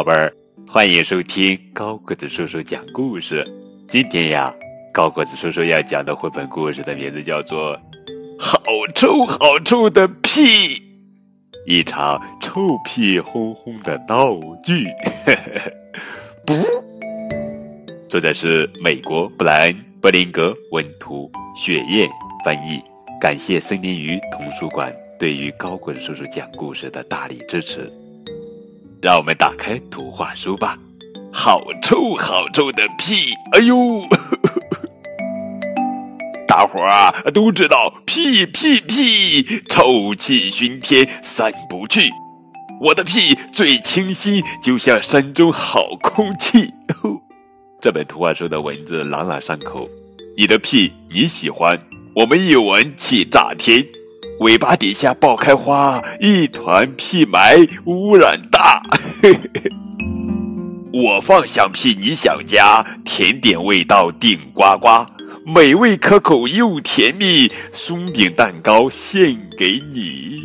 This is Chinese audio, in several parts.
宝贝儿，欢迎收听高个子叔叔讲故事。今天呀，高个子叔叔要讲的绘本故事的名字叫做《好臭好臭的屁》，一场臭屁轰轰的闹剧。不，作者是美国布莱恩·布林格文图，雪燕翻译。感谢森林鱼童书馆对于高个子叔叔讲故事的大力支持。让我们打开图画书吧。好臭好臭的屁！哎呦，大伙儿啊都知道屁屁屁，臭气熏天，散不去。我的屁最清新，就像山中好空气。这本图画书的文字朗朗上口。你的屁你喜欢？我们一闻气炸天。尾巴底下爆开花，一团屁霾，污染大。我放响屁，你想家，甜点味道顶呱呱，美味可口又甜蜜，松饼蛋糕献给你。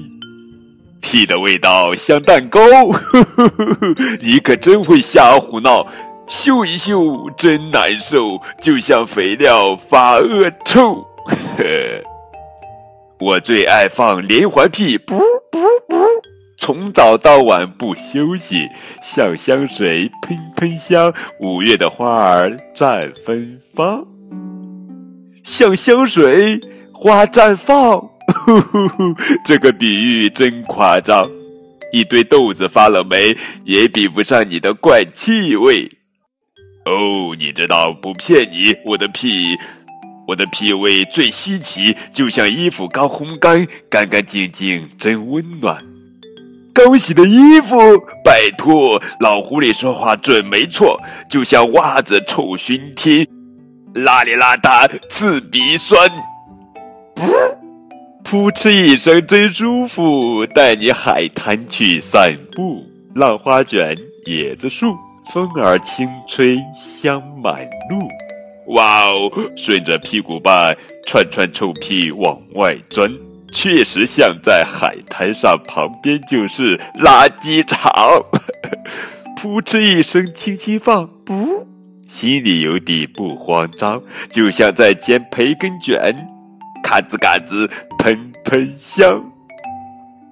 屁的味道像蛋糕，你可真会瞎胡闹，嗅一嗅真难受，就像肥料发恶臭。呵。我最爱放连环屁，噗噗噗，从早到晚不休息，像香水喷喷香，五月的花儿绽芬芳，像香水花绽放，呼呼呼，这个比喻真夸张，一堆豆子发了霉，也比不上你的怪气味。哦，你知道不骗你，我的屁。我的脾胃最稀奇，就像衣服刚烘干，干干净净，真温暖。刚洗的衣服，拜托，老狐狸说话准没错，就像袜子臭熏天，邋里邋遢，刺鼻酸。噗，噗嗤一声真舒服，带你海滩去散步，浪花卷，椰子树，风儿轻吹，香满路。哇哦！顺着屁股瓣，串串臭屁往外钻，确实像在海滩上，旁边就是垃圾场。噗嗤一声，轻轻放，不，心里有底不慌张，就像在煎培根卷，嘎吱嘎吱，喷喷香，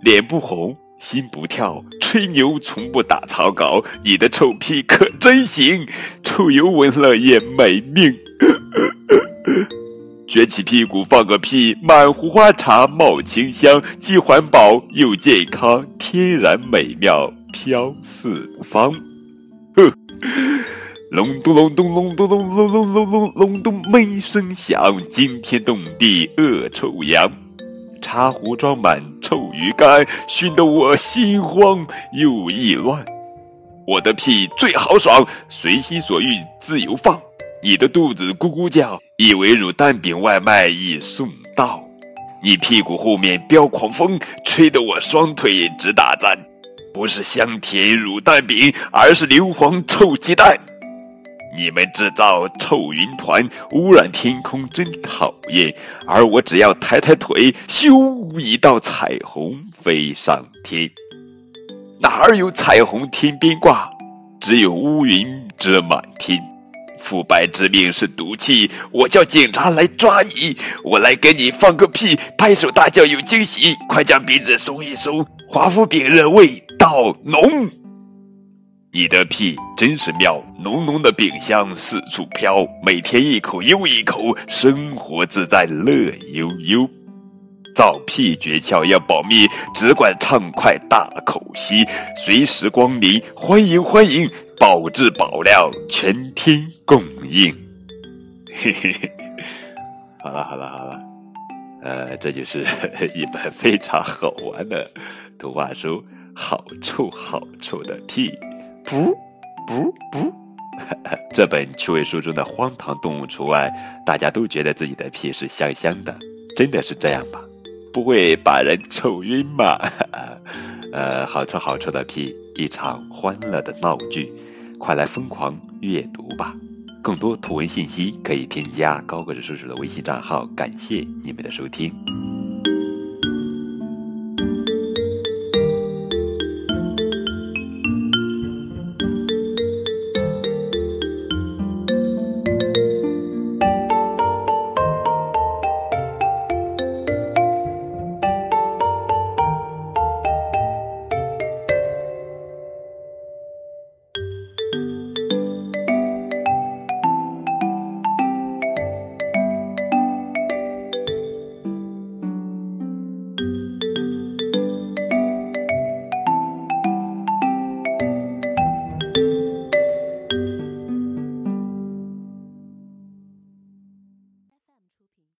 脸不红。心不跳，吹牛从不打草稿。你的臭屁可真行，臭油闻了也没命。撅起屁股放个屁，满壶花茶冒清香，既环保又健康，天然美妙飘四方。哼，隆咚隆咚隆咚隆隆隆隆隆隆咚闷声响，惊天动地恶臭扬。茶壶装满臭鱼干，熏得我心慌又意乱。我的屁最豪爽，随心所欲自由放。你的肚子咕咕叫，以为卤蛋饼外卖已送到。你屁股后面飙狂风，吹得我双腿直打颤。不是香甜卤蛋饼，而是硫磺臭鸡蛋。你们制造臭云团，污染天空，真讨厌。而我只要抬抬腿，咻，一道彩虹飞上天。哪儿有彩虹天边挂？只有乌云遮满天。腐败之命是毒气，我叫警察来抓你。我来给你放个屁，拍手大叫有惊喜。快将鼻子松一松，华夫饼热味道浓。你的屁真是妙，浓浓的饼香四处飘，每天一口又一口，生活自在乐悠悠。造屁诀窍要保密，只管畅快大口吸，随时光临，欢迎欢迎，保质保量，全天供应。嘿嘿嘿，好了好了好了，呃，这就是一本非常好玩的图画书，好臭好臭的屁。不不不，这本趣味书中的荒唐动物除外，大家都觉得自己的屁是香香的，真的是这样吧？不会把人臭晕吗？呃，好臭好臭的屁，一场欢乐的闹剧，快来疯狂阅读吧！更多图文信息可以添加高个子叔叔的微信账号。感谢你们的收听。